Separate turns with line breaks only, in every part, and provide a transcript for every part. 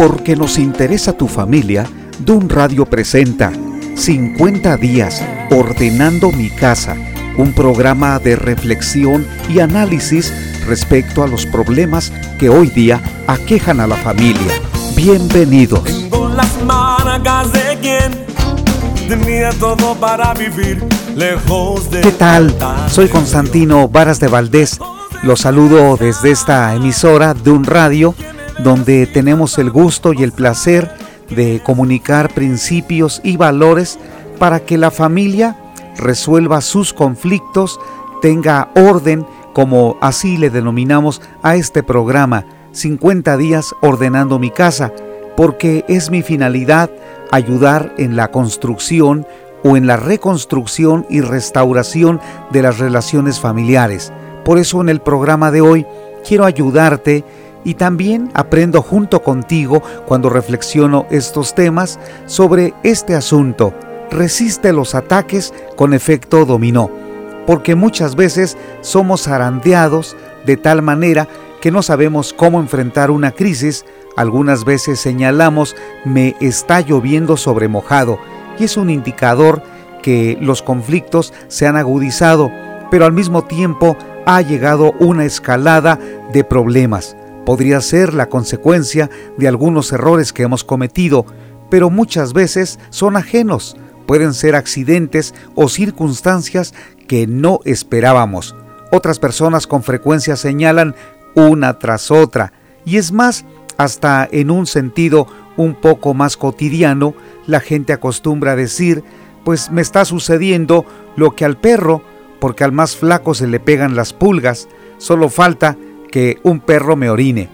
Porque nos interesa tu familia, Dun Radio presenta 50 días ordenando mi casa, un programa de reflexión y análisis respecto a los problemas que hoy día aquejan a la familia. Bienvenidos.
todo para vivir lejos de
¿Qué tal? Soy Constantino Varas de Valdés. Los saludo desde esta emisora de un radio donde tenemos el gusto y el placer de comunicar principios y valores para que la familia resuelva sus conflictos, tenga orden, como así le denominamos a este programa, 50 días ordenando mi casa, porque es mi finalidad ayudar en la construcción o en la reconstrucción y restauración de las relaciones familiares. Por eso en el programa de hoy quiero ayudarte y también aprendo junto contigo cuando reflexiono estos temas sobre este asunto. Resiste los ataques con efecto dominó, porque muchas veces somos zarandeados de tal manera que no sabemos cómo enfrentar una crisis. Algunas veces señalamos me está lloviendo sobre mojado y es un indicador que los conflictos se han agudizado, pero al mismo tiempo ha llegado una escalada de problemas. Podría ser la consecuencia de algunos errores que hemos cometido, pero muchas veces son ajenos. Pueden ser accidentes o circunstancias que no esperábamos. Otras personas con frecuencia señalan una tras otra. Y es más, hasta en un sentido un poco más cotidiano, la gente acostumbra decir, pues me está sucediendo lo que al perro, porque al más flaco se le pegan las pulgas, solo falta que un perro me orine.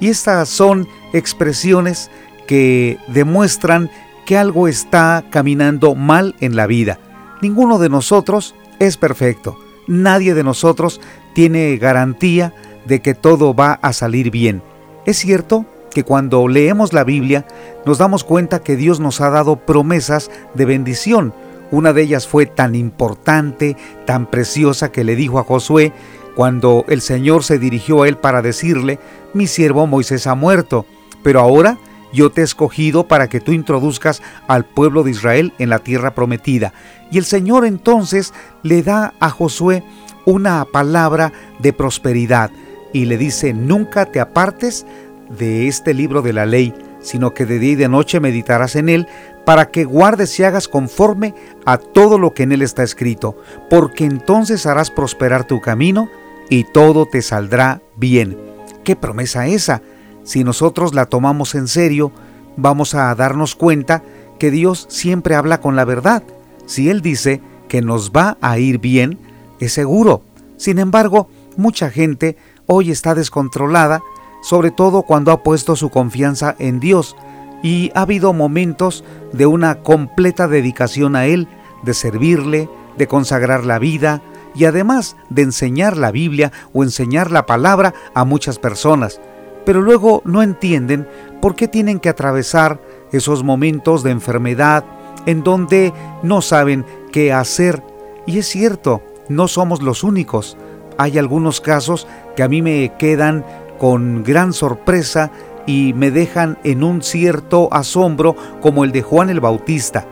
Y estas son expresiones que demuestran que algo está caminando mal en la vida. Ninguno de nosotros es perfecto. Nadie de nosotros tiene garantía de que todo va a salir bien. Es cierto que cuando leemos la Biblia nos damos cuenta que Dios nos ha dado promesas de bendición. Una de ellas fue tan importante, tan preciosa que le dijo a Josué cuando el Señor se dirigió a él para decirle, mi siervo Moisés ha muerto, pero ahora yo te he escogido para que tú introduzcas al pueblo de Israel en la tierra prometida. Y el Señor entonces le da a Josué una palabra de prosperidad y le dice, nunca te apartes de este libro de la ley, sino que de día y de noche meditarás en él, para que guardes y hagas conforme a todo lo que en él está escrito, porque entonces harás prosperar tu camino y todo te saldrá bien. ¿Qué promesa esa? Si nosotros la tomamos en serio, vamos a darnos cuenta que Dios siempre habla con la verdad. Si Él dice que nos va a ir bien, es seguro. Sin embargo, mucha gente hoy está descontrolada, sobre todo cuando ha puesto su confianza en Dios, y ha habido momentos de una completa dedicación a Él, de servirle, de consagrar la vida, y además de enseñar la Biblia o enseñar la palabra a muchas personas, pero luego no entienden por qué tienen que atravesar esos momentos de enfermedad en donde no saben qué hacer. Y es cierto, no somos los únicos. Hay algunos casos que a mí me quedan con gran sorpresa y me dejan en un cierto asombro como el de Juan el Bautista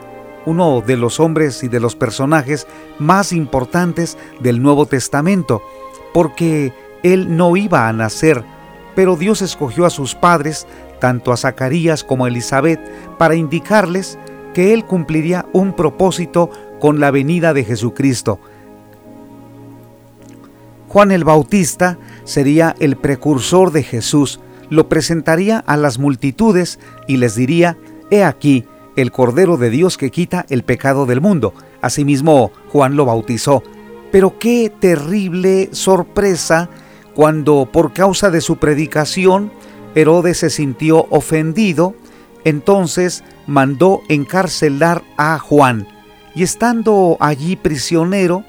uno de los hombres y de los personajes más importantes del Nuevo Testamento, porque él no iba a nacer, pero Dios escogió a sus padres, tanto a Zacarías como a Elizabeth, para indicarles que él cumpliría un propósito con la venida de Jesucristo. Juan el Bautista sería el precursor de Jesús, lo presentaría a las multitudes y les diría, He aquí, el Cordero de Dios que quita el pecado del mundo. Asimismo, Juan lo bautizó. Pero qué terrible sorpresa cuando por causa de su predicación Herodes se sintió ofendido, entonces mandó encarcelar a Juan y estando allí prisionero,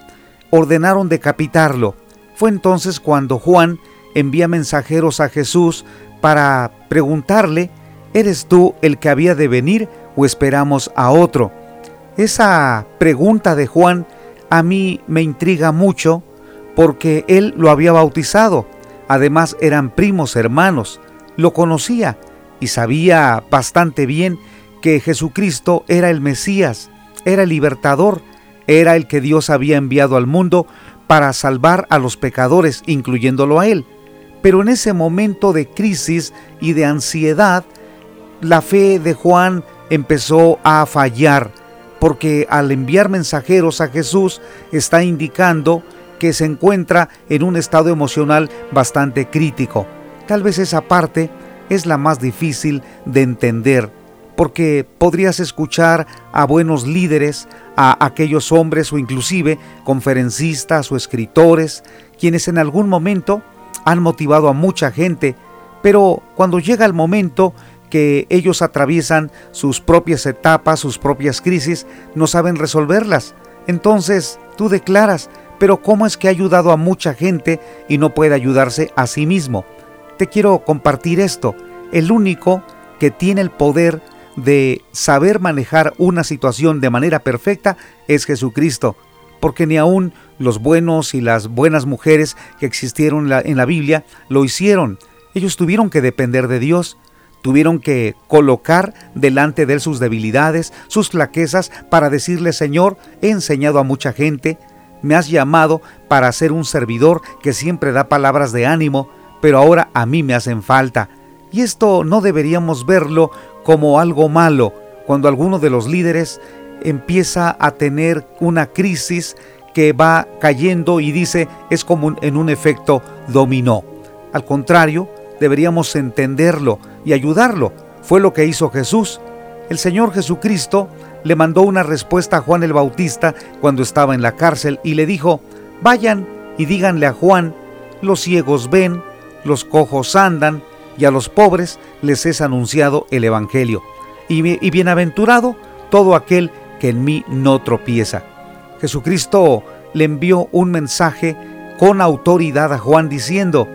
ordenaron decapitarlo. Fue entonces cuando Juan envía mensajeros a Jesús para preguntarle, ¿eres tú el que había de venir o esperamos a otro? Esa pregunta de Juan a mí me intriga mucho porque él lo había bautizado. Además eran primos hermanos. Lo conocía, y sabía bastante bien que Jesucristo era el Mesías, era el libertador, era el que Dios había enviado al mundo para salvar a los pecadores, incluyéndolo a él. Pero en ese momento de crisis y de ansiedad, la fe de Juan empezó a fallar, porque al enviar mensajeros a Jesús está indicando que se encuentra en un estado emocional bastante crítico. Tal vez esa parte es la más difícil de entender, porque podrías escuchar a buenos líderes, a aquellos hombres o inclusive conferencistas o escritores, quienes en algún momento han motivado a mucha gente, pero cuando llega el momento que ellos atraviesan sus propias etapas, sus propias crisis, no saben resolverlas. Entonces tú declaras, pero ¿cómo es que ha ayudado a mucha gente y no puede ayudarse a sí mismo? Te quiero compartir esto. El único que tiene el poder de saber manejar una situación de manera perfecta es Jesucristo, porque ni aún los buenos y las buenas mujeres que existieron en la, Biblia lo hicieron. Ellos tuvieron que depender de Dios, tuvieron que colocar delante de él sus debilidades, sus flaquezas, para decirle, Señor, he enseñado a mucha gente, me has llamado para ser un servidor que siempre da palabras de ánimo, pero ahora a mí me hacen falta. Y esto no deberíamos verlo como algo malo cuando alguno de los líderes empieza a tener una crisis que va cayendo y dice es como en un efecto dominó. Al contrario, deberíamos entenderlo y ayudarlo. Fue lo que hizo Jesús. El Señor Jesucristo le mandó una respuesta a Juan el Bautista cuando estaba en la cárcel y le dijo, vayan y díganle a Juan, los ciegos ven, los cojos andan, y a los pobres les es anunciado el Evangelio. Y, y bienaventurado todo aquel que en mí no tropieza. Jesucristo le envió un mensaje con autoridad a Juan diciendo,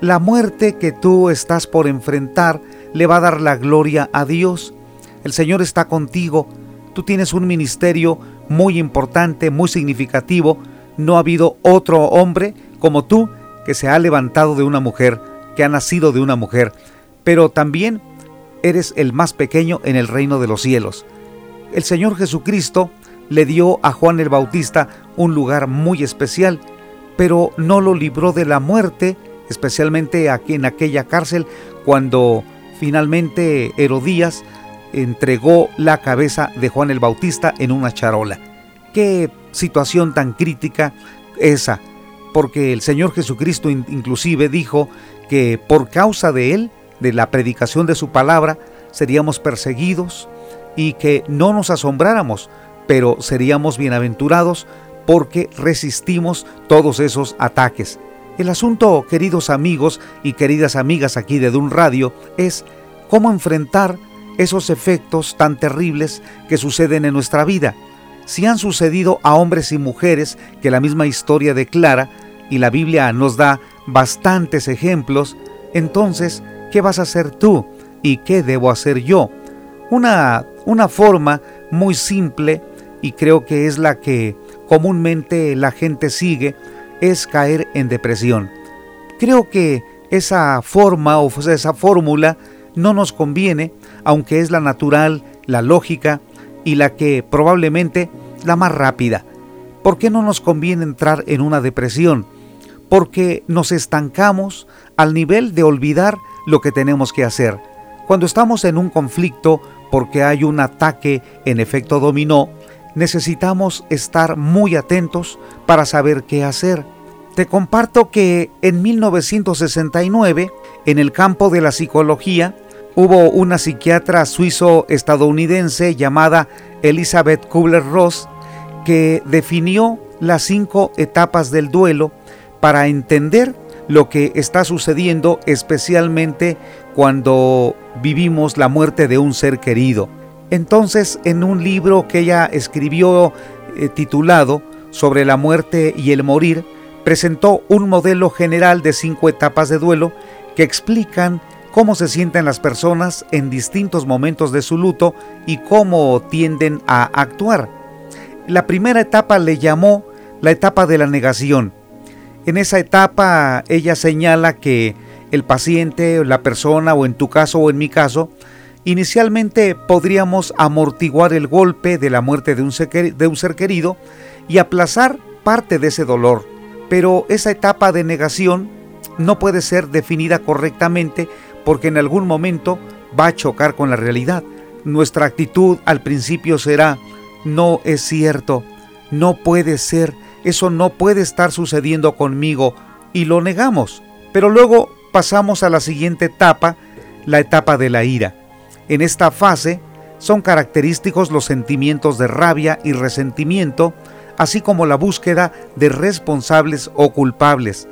la muerte que tú estás por enfrentar le va a dar la gloria a Dios. El Señor está contigo. Tú tienes un ministerio muy importante, muy significativo. No ha habido otro hombre como tú que se ha levantado de una mujer, que ha nacido de una mujer. Pero también eres el más pequeño en el reino de los cielos. El Señor Jesucristo le dio a Juan el Bautista un lugar muy especial, pero no lo libró de la muerte, especialmente aquí en aquella cárcel cuando finalmente Herodías entregó la cabeza de Juan el Bautista en una charola. Qué situación tan crítica esa, porque el Señor Jesucristo inclusive dijo que por causa de él, de la predicación de su palabra, seríamos perseguidos y que no nos asombráramos, pero seríamos bienaventurados porque resistimos todos esos ataques. El asunto, queridos amigos y queridas amigas aquí de Dun Radio, es cómo enfrentar esos efectos tan terribles que suceden en nuestra vida. Si han sucedido a hombres y mujeres que la misma historia declara, y la Biblia nos da bastantes ejemplos, entonces, ¿qué vas a hacer tú? ¿Y qué debo hacer yo? Una, una forma muy simple, y creo que es la que comúnmente la gente sigue, es caer en depresión. Creo que esa forma o esa fórmula no nos conviene, aunque es la natural, la lógica y la que probablemente la más rápida. ¿Por qué no nos conviene entrar en una depresión? Porque nos estancamos al nivel de olvidar lo que tenemos que hacer. Cuando estamos en un conflicto porque hay un ataque en efecto dominó, necesitamos estar muy atentos para saber qué hacer. Te comparto que en 1969, en el campo de la psicología, hubo una psiquiatra suizo-estadounidense llamada Elizabeth Kubler-Ross que definió las cinco etapas del duelo para entender lo que está sucediendo especialmente cuando vivimos la muerte de un ser querido. Entonces, en un libro que ella escribió eh, titulado Sobre la muerte y el morir, presentó un modelo general de cinco etapas de duelo que explican cómo se sienten las personas en distintos momentos de su luto y cómo tienden a actuar. La primera etapa le llamó la etapa de la negación. En esa etapa ella señala que el paciente, la persona o en tu caso o en mi caso, inicialmente podríamos amortiguar el golpe de la muerte de un, ser, querido y aplazar parte de ese dolor. Pero esa etapa de negación no puede ser definida correctamente porque en algún momento va a chocar con la realidad. Nuestra actitud al principio será, no es cierto, no puede ser, eso no puede estar sucediendo conmigo y lo negamos. Pero luego pasamos a la siguiente etapa, la etapa de la ira. En esta fase son característicos los sentimientos de rabia y resentimiento, así como la búsqueda de responsables o culpables.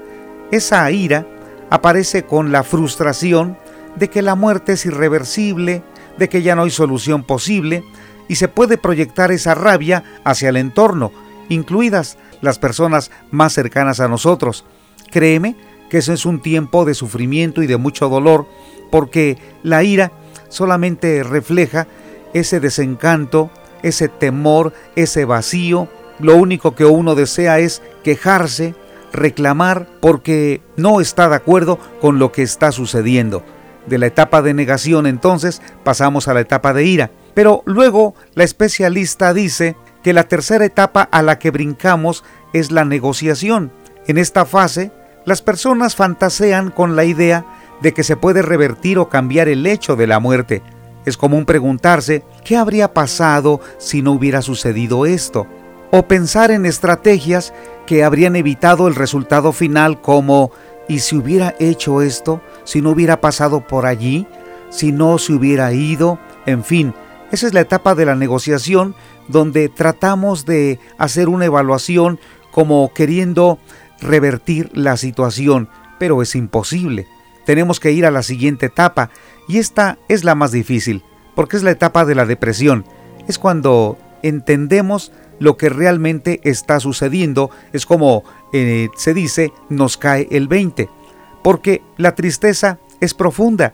Esa ira aparece con la frustración de que la muerte es irreversible, de que ya no hay solución posible, y se puede proyectar esa rabia hacia el entorno, incluidas las personas más cercanas a nosotros. Créeme que eso es un tiempo de sufrimiento y de mucho dolor, porque la ira solamente refleja ese desencanto, ese temor, ese vacío. Lo único que uno desea es quejarse, reclamar, porque no está de acuerdo con lo que está sucediendo. De la etapa de negación entonces pasamos a la etapa de ira. Pero luego la especialista dice que la tercera etapa a la que brincamos es la negociación. En esta fase, las personas fantasean con la idea de que se puede revertir o cambiar el hecho de la muerte. Es común preguntarse qué habría pasado si no hubiera sucedido esto, o pensar en estrategias que habrían evitado el resultado final como ¿y si hubiera hecho esto? ¿Si no hubiera pasado por allí? ¿Si no se hubiera ido? En fin, esa es la etapa de la negociación donde tratamos de hacer una evaluación como queriendo revertir la situación, pero es imposible. Tenemos que ir a la siguiente etapa y esta es la más difícil, porque es la etapa de la depresión. Es cuando entendemos lo que realmente está sucediendo, es como eh, se dice, nos cae el 20, porque la tristeza es profunda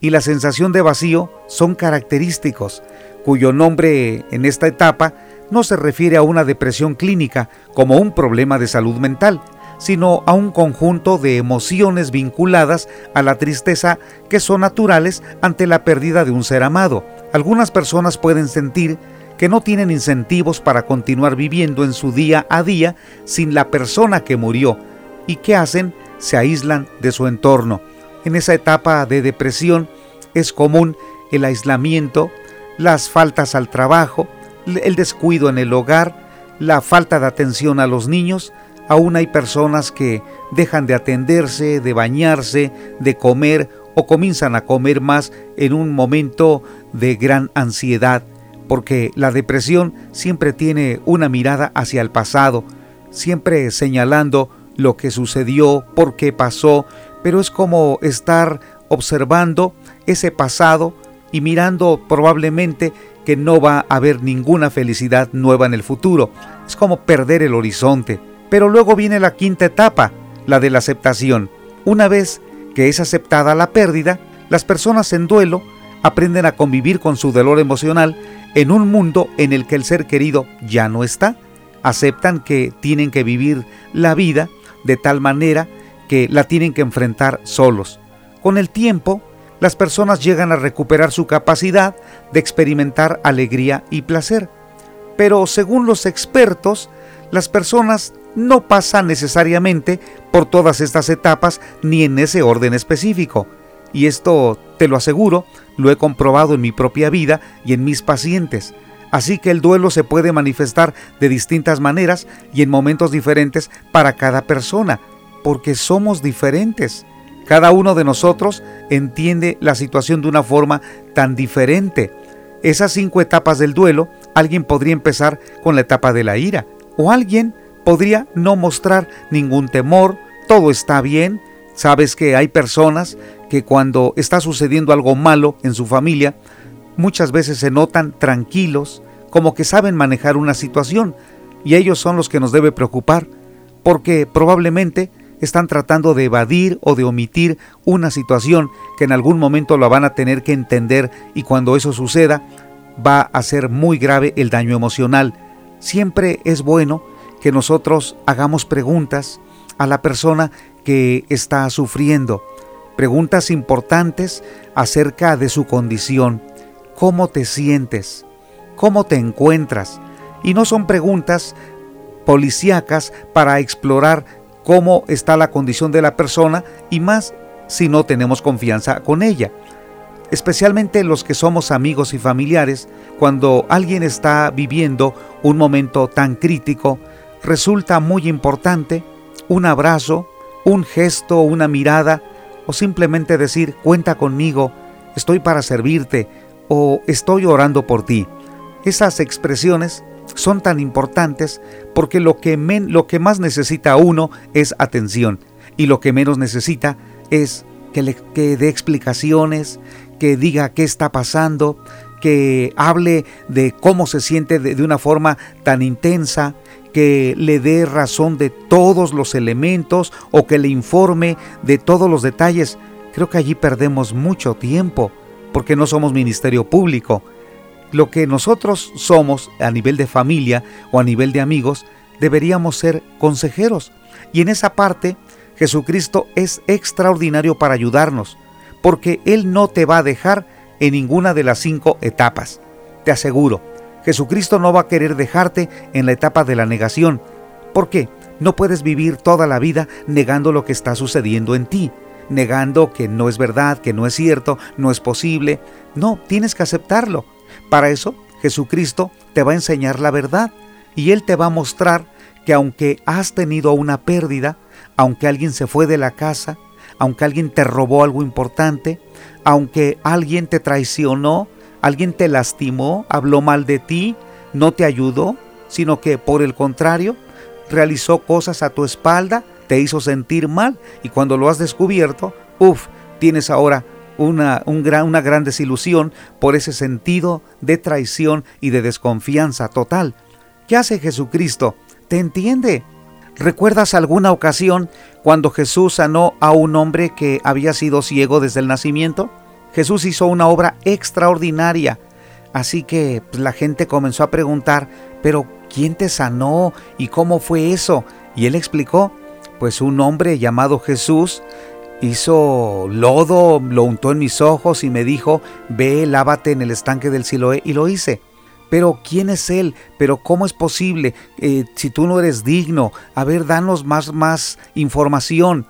y la sensación de vacío son característicos, cuyo nombre en esta etapa no se refiere a una depresión clínica como un problema de salud mental, sino a un conjunto de emociones vinculadas a la tristeza que son naturales ante la pérdida de un ser amado. Algunas personas pueden sentir que no tienen incentivos para continuar viviendo en su día a día sin la persona que murió y que hacen se aíslan de su entorno. En esa etapa de depresión es común el aislamiento, las faltas al trabajo, el descuido en el hogar, la falta de atención a los niños, aún hay personas que dejan de atenderse, de bañarse, de comer o comienzan a comer más en un momento de gran ansiedad, porque la depresión siempre tiene una mirada hacia el pasado, siempre señalando lo que sucedió, por qué pasó, pero es como estar observando ese pasado y mirando probablemente que no va a haber ninguna felicidad nueva en el futuro. Es como perder el horizonte. Pero luego viene la quinta etapa, la de la aceptación. Una vez que es aceptada la pérdida, las personas en duelo aprenden a convivir con su dolor emocional en un mundo en el que el ser querido ya no está. Aceptan que tienen que vivir la vida de tal manera que la tienen que enfrentar solos. Con el tiempo, las personas llegan a recuperar su capacidad de experimentar alegría y placer. Pero según los expertos, las personas no pasan necesariamente por todas estas etapas ni en ese orden específico. Y esto, te lo aseguro, lo he comprobado en mi propia vida y en mis pacientes. Así que el duelo se puede manifestar de distintas maneras y en momentos diferentes para cada persona, porque somos diferentes. Cada uno de nosotros entiende la situación de una forma tan diferente. Esas cinco etapas del duelo, alguien podría empezar con la etapa de la ira, o alguien podría no mostrar ningún temor, todo está bien. Sabes que hay personas que cuando está sucediendo algo malo en su familia, muchas veces se notan tranquilos, como que saben manejar una situación, y ellos son los que nos debe preocupar, porque probablemente están tratando de evadir o de omitir una situación que en algún momento la van a tener que entender y cuando eso suceda va a ser muy grave el daño emocional. Siempre es bueno que nosotros hagamos preguntas a la persona que está sufriendo, preguntas importantes acerca de su condición, cómo te sientes, cómo te encuentras, y no son preguntas policíacas para explorar cómo está la condición de la persona y más si no tenemos confianza con ella. Especialmente los que somos amigos y familiares, cuando alguien está viviendo un momento tan crítico, resulta muy importante un abrazo, un gesto, una mirada o simplemente decir cuenta conmigo, estoy para servirte o estoy orando por ti. Esas expresiones son tan importantes porque lo que, lo que más necesita uno es atención y lo que menos necesita es que le que dé explicaciones, que diga qué está pasando, que hable de cómo se siente de, una forma tan intensa, que le dé razón de todos los elementos o que le informe de todos los detalles. Creo que allí perdemos mucho tiempo porque no somos ministerio público. Lo que nosotros somos a nivel de familia o a nivel de amigos, deberíamos ser consejeros. Y en esa parte, Jesucristo es extraordinario para ayudarnos, porque Él no te va a dejar en ninguna de las cinco etapas. Te aseguro, Jesucristo no va a querer dejarte en la etapa de la negación. ¿Por qué? No puedes vivir toda la vida negando lo que está sucediendo en ti, negando que no es verdad, que no es cierto, no es posible. No, tienes que aceptarlo. Para eso, Jesucristo te va a enseñar la verdad y Él te va a mostrar que aunque has tenido una pérdida, aunque alguien se fue de la casa, aunque alguien te robó algo importante, aunque alguien te traicionó, alguien te lastimó, habló mal de ti, no te ayudó, sino que por el contrario, realizó cosas a tu espalda, te hizo sentir mal y cuando lo has descubierto, uff, tienes ahora una, gran, una gran desilusión por ese sentido de traición y de desconfianza total. ¿Qué hace Jesucristo? Te entiende. ¿Recuerdas alguna ocasión cuando Jesús sanó a un hombre que había sido ciego desde el nacimiento? Jesús hizo una obra extraordinaria. Así que pues, la gente comenzó a preguntar, pero ¿quién te sanó y cómo fue eso? Y él explicó, pues un hombre llamado Jesús hizo lodo, lo untó en mis ojos y me dijo, ve, lávate en el estanque del Siloé, y lo hice. Pero ¿quién es Él? ¿Pero cómo es posible? Eh, si tú no eres digno, a ver, danos más, más información.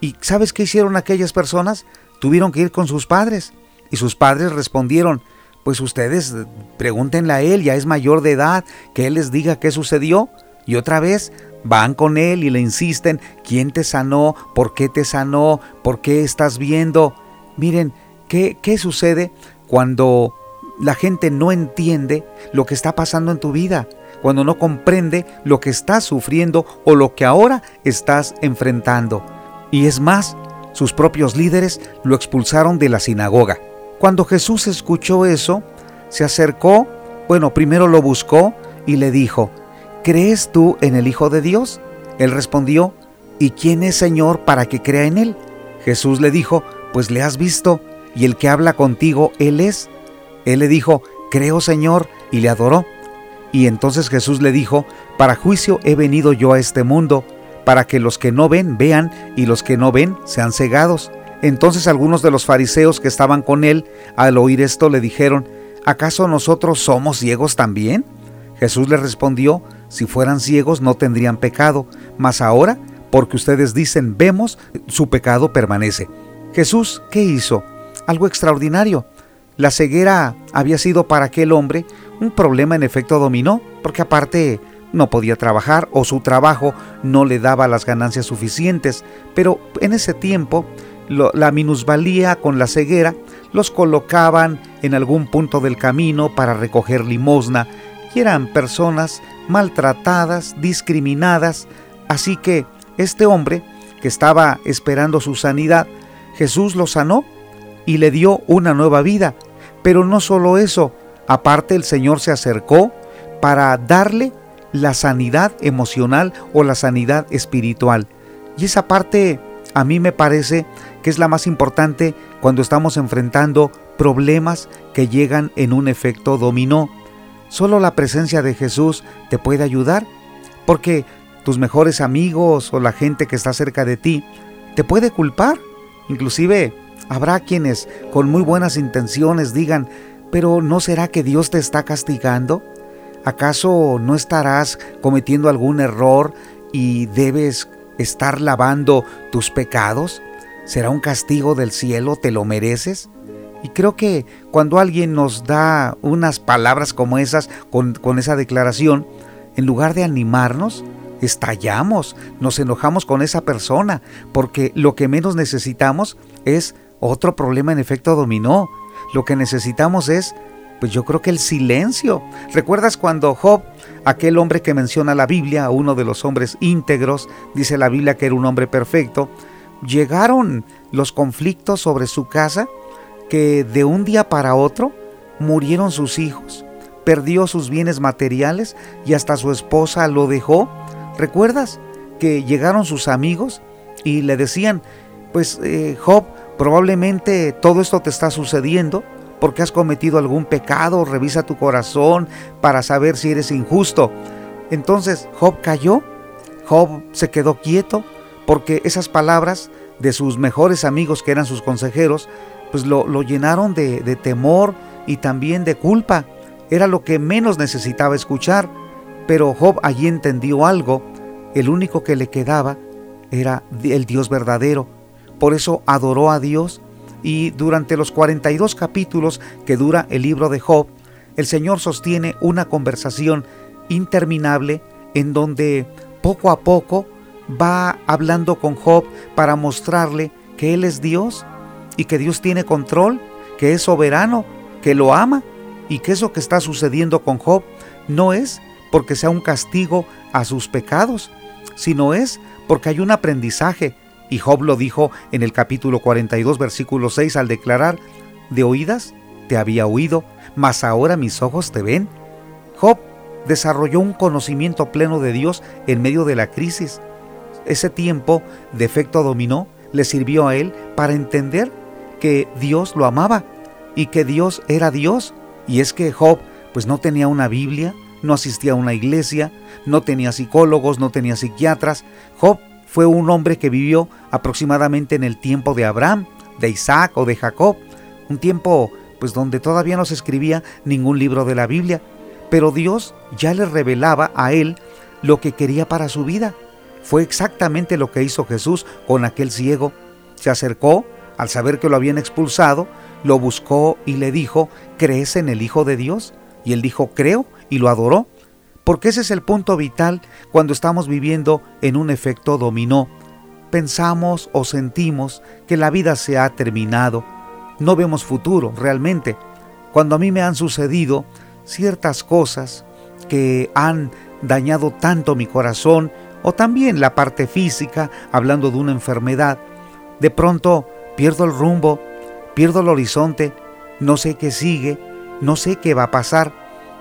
¿Y sabes qué hicieron aquellas personas? Tuvieron que ir con sus padres. Y sus padres respondieron, pues ustedes pregúntenle a Él, ya es mayor de edad, que Él les diga qué sucedió. Y otra vez van con Él y le insisten, ¿quién te sanó? ¿Por qué te sanó? ¿Por qué estás viendo? Miren, ¿qué, qué sucede cuando la gente no entiende lo que está pasando en tu vida, cuando no comprende lo que estás sufriendo o lo que ahora estás enfrentando. Y es más, sus propios líderes lo expulsaron de la sinagoga. Cuando Jesús escuchó eso, se acercó, bueno, primero lo buscó y le dijo, ¿crees tú en el Hijo de Dios? Él respondió, ¿y quién es Señor para que crea en Él? Jesús le dijo, pues le has visto, y el que habla contigo, Él es. Él le dijo, Creo Señor, y le adoró. Y entonces Jesús le dijo, Para juicio he venido yo a este mundo, para que los que no ven vean y los que no ven sean cegados. Entonces algunos de los fariseos que estaban con él, al oír esto, le dijeron, ¿acaso nosotros somos ciegos también? Jesús les respondió, si fueran ciegos no tendrían pecado, mas ahora, porque ustedes dicen vemos, su pecado permanece. Jesús, ¿qué hizo? Algo extraordinario. La ceguera había sido para aquel hombre un problema en efecto dominó, porque aparte no podía trabajar o su trabajo no le daba las ganancias suficientes, pero en ese tiempo la minusvalía con la ceguera los colocaban en algún punto del camino para recoger limosna y eran personas maltratadas, discriminadas, así que este hombre que estaba esperando su sanidad, Jesús lo sanó y le dio una nueva vida. Pero no solo eso, aparte el Señor se acercó para darle la sanidad emocional o la sanidad espiritual. Y esa parte a mí me parece que es la más importante cuando estamos enfrentando problemas que llegan en un efecto dominó. Solo la presencia de Jesús te puede ayudar, porque tus mejores amigos o la gente que está cerca de ti te puede culpar. Inclusive Habrá quienes con muy buenas intenciones digan, pero ¿no será que Dios te está castigando? ¿Acaso no estarás cometiendo algún error y debes estar lavando tus pecados? ¿Será un castigo del cielo? ¿Te lo mereces? Y creo que cuando alguien nos da unas palabras como esas, con, esa declaración, en lugar de animarnos, estallamos, nos enojamos con esa persona, porque lo que menos necesitamos es otro problema en efecto dominó. Lo que necesitamos es, pues yo creo que el silencio. ¿Recuerdas cuando Job, aquel hombre que menciona la Biblia, uno de los hombres íntegros, dice la Biblia que era un hombre perfecto, llegaron los conflictos sobre su casa que de un día para otro murieron sus hijos, perdió sus bienes materiales y hasta su esposa lo dejó. ¿Recuerdas que llegaron sus amigos y le decían, pues eh, Job, probablemente todo esto te está sucediendo porque has cometido algún pecado, revisa tu corazón para saber si eres injusto. Entonces Job cayó, Job se quedó quieto porque esas palabras de sus mejores amigos que eran sus consejeros, pues lo, llenaron de, de temor y también de culpa. Era lo que menos necesitaba escuchar. Pero Job allí entendió algo. El único que le quedaba era el Dios verdadero. Por eso adoró a Dios y durante los 42 capítulos que dura el libro de Job, el Señor sostiene una conversación interminable en donde poco a poco va hablando con Job para mostrarle que Él es Dios y que Dios tiene control, que es soberano, que lo ama y que eso que está sucediendo con Job no es porque sea un castigo a sus pecados, sino es porque hay un aprendizaje. Y Job lo dijo en el capítulo 42, versículo 6, al declarar, de oídas te había oído, mas ahora mis ojos te ven. Job desarrolló un conocimiento pleno de Dios en medio de la crisis ese tiempo de efecto dominó le sirvió a él para entender que Dios lo amaba y que Dios era Dios. Y es que Job pues no tenía una Biblia, no asistía a una iglesia, no tenía psicólogos, no tenía psiquiatras. Job fue un hombre que vivió aproximadamente en el tiempo de Abraham, de Isaac o de Jacob, un tiempo pues donde todavía no se escribía ningún libro de la Biblia, pero Dios ya le revelaba a él lo que quería para su vida. Fue exactamente lo que hizo Jesús con aquel ciego. Se acercó, al saber que lo habían expulsado, lo buscó y le dijo, ¿crees en el Hijo de Dios? Y él dijo, creo, y lo adoró. Porque ese es el punto vital cuando estamos viviendo en un efecto dominó. Pensamos o sentimos que la vida se ha terminado. No vemos futuro realmente. Cuando a mí me han sucedido ciertas cosas que han dañado tanto mi corazón o también la parte física, hablando de una enfermedad. De pronto pierdo el rumbo, pierdo el horizonte, no sé qué sigue, no sé qué va a pasar,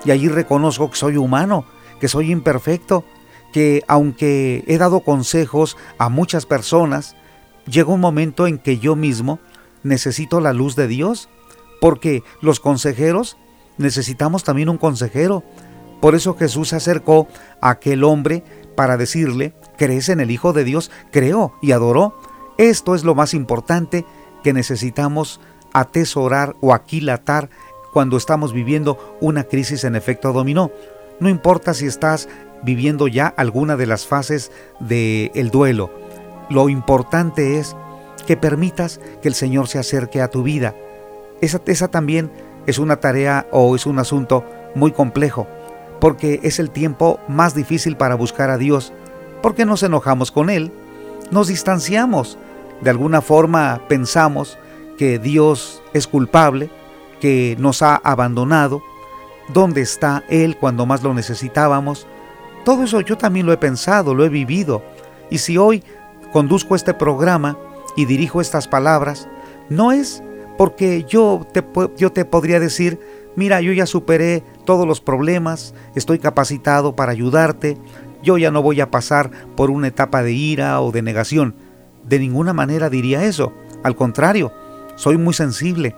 y allí reconozco que soy humano, que soy imperfecto, que aunque he dado consejos a muchas personas, llega un momento en que yo mismo necesito la luz de Dios, porque los consejeros necesitamos también un consejero. Por eso Jesús se acercó a aquel hombre para decirle, ¿crees en el Hijo de Dios? Creó y adoró. Esto es lo más importante que necesitamos atesorar o aquilatar cuando estamos viviendo una crisis en efecto dominó. No importa si estás viviendo ya alguna de las fases del duelo. Lo importante es que permitas que el Señor se acerque a tu vida. Esa, esa también es una tarea o es un asunto muy complejo porque es el tiempo más difícil para buscar a Dios, porque nos enojamos con Él, nos distanciamos, de alguna forma pensamos que Dios es culpable, que nos ha abandonado, dónde está Él cuando más lo necesitábamos. Todo eso yo también lo he pensado, lo he vivido, y si hoy conduzco este programa y dirijo estas palabras, no es porque yo te, yo te podría decir, mira, yo ya superé todos los problemas, estoy capacitado para ayudarte, yo ya no voy a pasar por una etapa de ira o de negación. De ninguna manera diría eso, al contrario, soy muy sensible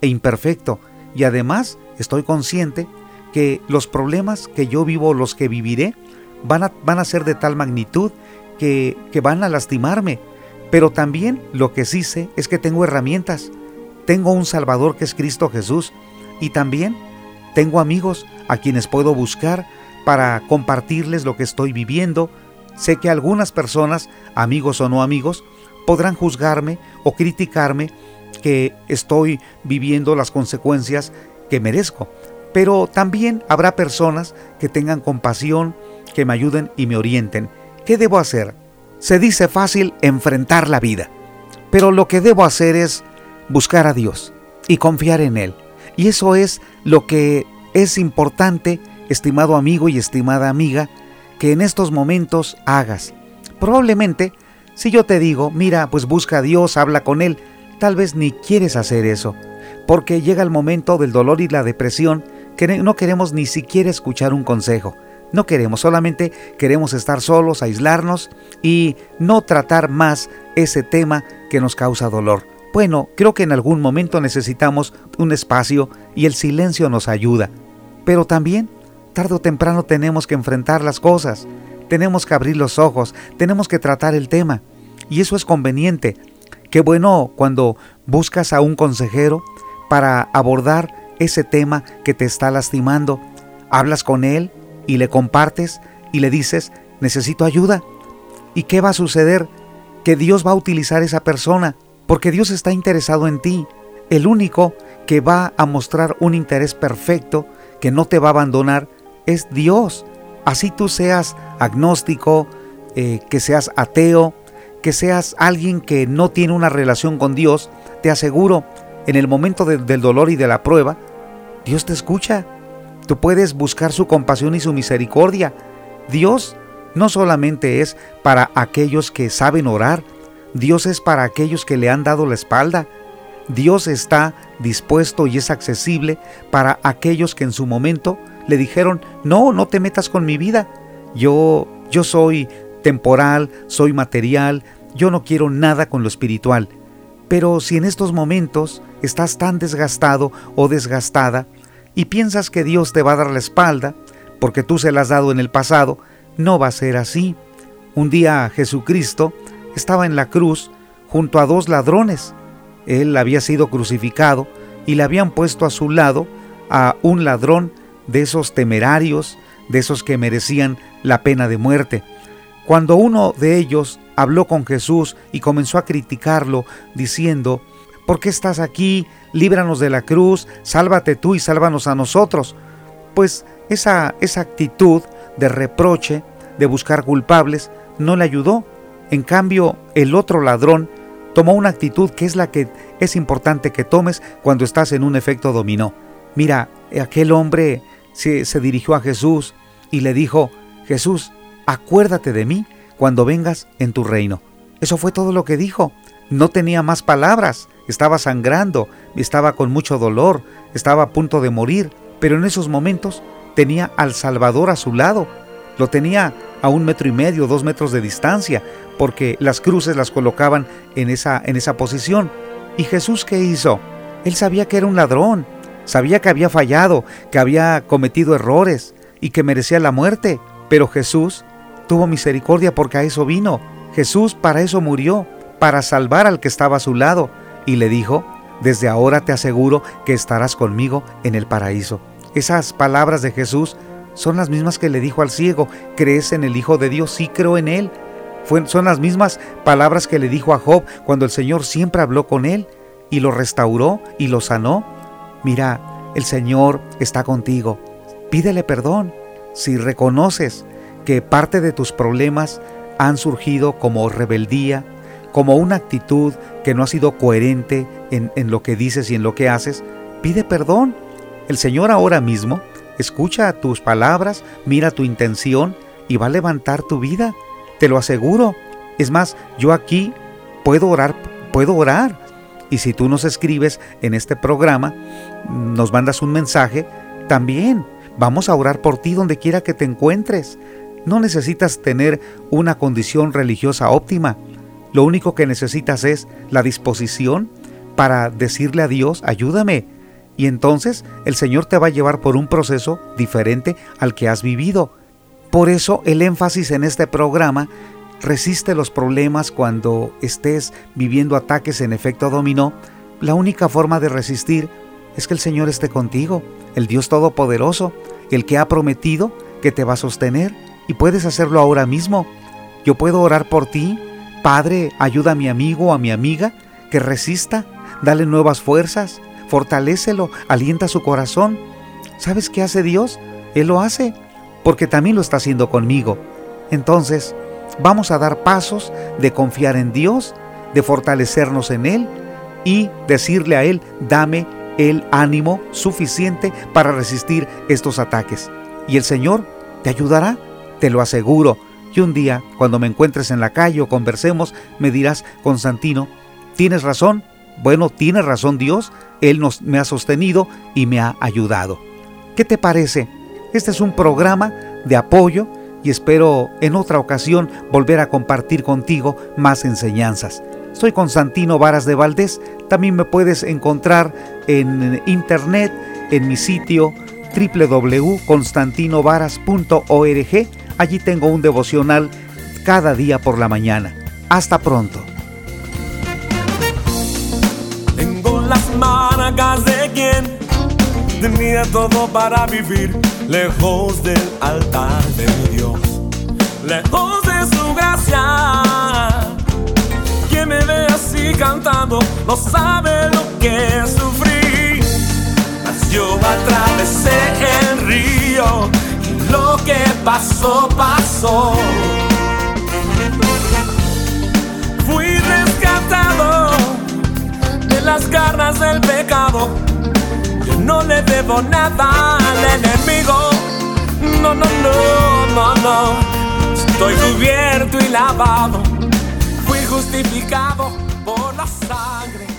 e imperfecto y además estoy consciente que los problemas que yo vivo, los que viviré, van a, van a ser de tal magnitud que, que van a lastimarme, Pero también lo que sí sé es que tengo herramientas. Tengo un Salvador que es Cristo Jesús. Y también tengo amigos a quienes puedo buscar para compartirles lo que estoy viviendo. Sé que algunas personas, amigos o no amigos, podrán juzgarme o criticarme que estoy viviendo las consecuencias que merezco. Pero también habrá personas que tengan compasión, que me ayuden y me orienten. ¿Qué debo hacer? Se dice fácil enfrentar la vida, pero lo que debo hacer es buscar a Dios y confiar en Él. Y eso es lo que es importante, estimado amigo y estimada amiga, que en estos momentos hagas. Probablemente, si yo te digo, mira, pues busca a Dios, habla con Él, tal vez ni quieres hacer eso, porque llega el momento del dolor y la depresión que no queremos ni siquiera escuchar un consejo. No queremos, solamente queremos estar solos, aislarnos y no tratar más ese tema que nos causa dolor. Bueno, creo que en algún momento necesitamos un espacio y el silencio nos ayuda. Pero también, tarde o temprano tenemos que enfrentar las cosas, tenemos que abrir los ojos, tenemos que tratar el tema. Y eso es conveniente. Qué bueno cuando buscas a un consejero para abordar ese tema que te está lastimando. Hablas con él y le compartes y le dices, necesito ayuda. ¿Y qué va a suceder? Que Dios va a utilizar esa persona porque Dios está interesado en ti. El único que va a mostrar un interés perfecto, que no te va a abandonar, es Dios. Así tú seas agnóstico, eh, que seas ateo, que seas alguien que no tiene una relación con Dios, te aseguro, en el momento del dolor y de la prueba, Dios te escucha. Tú puedes buscar su compasión y su misericordia. Dios no solamente es para aquellos que saben orar, Dios es para aquellos que le han dado la espalda. Dios está dispuesto y es accesible para aquellos que en su momento le dijeron, no, no te metas con mi vida. Yo, yo soy temporal, soy material, yo no quiero nada con lo espiritual. Pero si en estos momentos estás tan desgastado o desgastada y piensas que Dios te va a dar la espalda porque tú se la has dado en el pasado, no va a ser así. Un día Jesucristo estaba en la cruz junto a dos ladrones. Él había sido crucificado y le habían puesto a su lado a un ladrón de esos temerarios, de esos que merecían la pena de muerte. Cuando uno de ellos habló con Jesús y comenzó a criticarlo, diciendo, ¿por qué estás aquí? Líbranos de la cruz, sálvate tú y sálvanos a nosotros. Pues esa, esa actitud de reproche, de buscar culpables, no le ayudó. En cambio, el otro ladrón tomó una actitud que es la que es importante que tomes cuando estás en un efecto dominó. Mira, aquel hombre se, se dirigió a Jesús y le dijo, Jesús, acuérdate de mí cuando vengas en tu reino. Eso fue todo lo que dijo. No tenía más palabras, estaba sangrando, estaba con mucho dolor, estaba a punto de morir, pero en esos momentos tenía al Salvador a su lado. Lo tenía a un metro y medio, dos metros de distancia, porque las cruces las colocaban en esa, en esa posición. ¿Y Jesús qué hizo? Él sabía que era un ladrón, sabía que había fallado, que había cometido errores y que merecía la muerte, pero Jesús tuvo misericordia porque a eso vino. Jesús para eso murió, para salvar al que estaba a su lado, y le dijo, desde ahora te aseguro que estarás conmigo en el paraíso. Esas palabras de Jesús son las mismas que le dijo al ciego, ¿crees en el Hijo de Dios? Sí creo en Él. son las mismas palabras que le dijo a Job cuando el Señor siempre habló con él y lo restauró y lo sanó. Mira, el Señor está contigo. Pídele perdón. Si reconoces que parte de tus problemas han surgido como rebeldía, como una actitud que no ha sido coherente en, en, lo que dices y en lo que haces, pide perdón. El Señor ahora mismo escucha tus palabras, mira tu intención y va a levantar tu vida. Te lo aseguro. Es más, yo aquí puedo orar, puedo orar. Y si tú nos escribes en este programa, nos mandas un mensaje, también vamos a orar por ti donde quiera que te encuentres. No necesitas tener una condición religiosa óptima. Lo único que necesitas es la disposición para decirle a Dios, ayúdame. Y entonces el Señor te va a llevar por un proceso diferente al que has vivido. Por eso el énfasis en este programa resiste los problemas cuando estés viviendo ataques en efecto dominó, la única forma de resistir es que el Señor esté contigo, el Dios Todopoderoso, el que ha prometido que te va a sostener y puedes hacerlo ahora mismo. Yo puedo orar por ti. Padre, ayuda a mi amigo o a mi amiga que resista, dale nuevas fuerzas, fortalécelo, alienta su corazón. ¿Sabes qué hace Dios? Él lo hace, porque también lo está haciendo conmigo. Entonces, vamos a dar pasos de confiar en Dios, de fortalecernos en Él y decirle a Él, dame el ánimo suficiente para resistir estos ataques. Y el Señor te ayudará, te lo aseguro. Y un día, cuando me encuentres en la calle o conversemos, me dirás, Constantino, ¿tienes razón? Bueno, tiene razón Dios, Él nos, me ha sostenido y me ha ayudado. ¿Qué te parece? Este es un programa de apoyo y espero en otra ocasión volver a compartir contigo más enseñanzas. Soy Constantino Varas de Valdés. También me puedes encontrar en internet en mi sitio www.constantinovaras.org. Allí tengo un devocional cada día por la mañana. Hasta pronto.
Tengo las marcas de quien tenía todo para vivir lejos del altar de mi Dios, lejos de su gracia me ve así cantando no sabe lo que sufrí. Mas yo atravesé el río lo que pasó, pasó. Fui rescatado de las garras del pecado. Yo no le debo nada al enemigo. No, no, no, no, no. Estoy cubierto y lavado justificado por la sangre